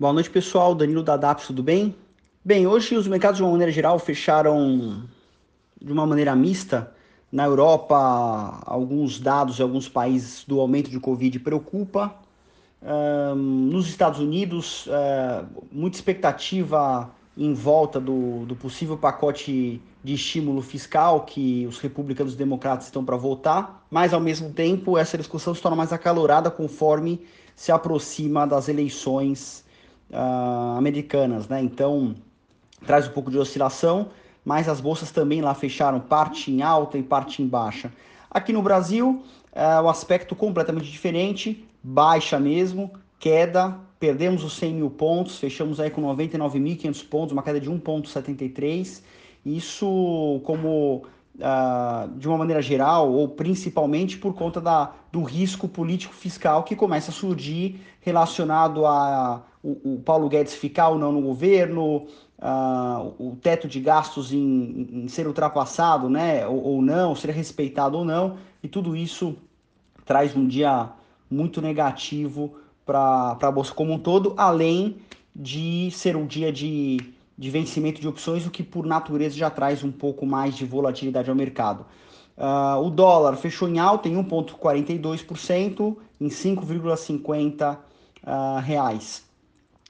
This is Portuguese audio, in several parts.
Boa noite, pessoal. Danilo da DAPS, tudo bem? Bem, hoje os mercados, de uma maneira geral, fecharam de uma maneira mista. Na Europa, alguns dados de alguns países do aumento de Covid preocupa. Nos Estados Unidos, uh, muita expectativa em volta do, do possível pacote de estímulo fiscal que os republicanos e democratas estão para votar, mas ao mesmo tempo essa discussão se torna mais acalorada conforme se aproxima das eleições uh, americanas, né? Então traz um pouco de oscilação, mas as bolsas também lá fecharam parte em alta e parte em baixa. Aqui no Brasil, uh, o aspecto completamente diferente, baixa mesmo, queda, perdemos os 100 mil pontos, fechamos aí com 99.500 pontos, uma queda de 1,73. Isso como uh, de uma maneira geral, ou principalmente por conta da, do risco político fiscal que começa a surgir relacionado a o, o Paulo Guedes ficar ou não no governo, uh, o teto de gastos em, em ser ultrapassado, né, ou, ou, não, ser respeitado ou não, e tudo isso traz um dia muito negativo para a Bolsa como um todo, além de ser um dia de, de vencimento de opções, o que por natureza já traz um pouco mais de volatilidade ao mercado. Uh, o dólar fechou em alta em 1,42%, em 5,50 uh, reais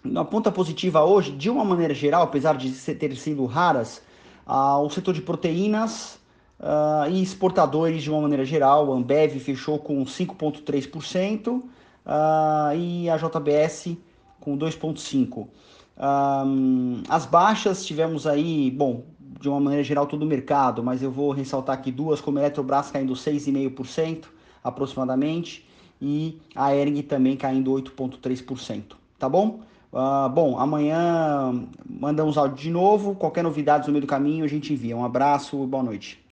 na ponta positiva hoje, de uma maneira geral, apesar de ter sido raras, uh, o setor de proteínas e exportadores de uma maneira geral, a Ambev fechou com 5,3% uh, ah, e a JBS com 2,5%. Um, as baixas tivemos aí, bom, de uma maneira geral todo o mercado, mas eu vou ressaltar aqui duas, como a Eletrobras caindo 6,5% aproximadamente e a Ering também caindo 8,3%, tá bom? Uh, bom, amanhã mandamos áudio de novo. Qualquer novidade no meio do caminho a gente envia. Um abraço e boa noite.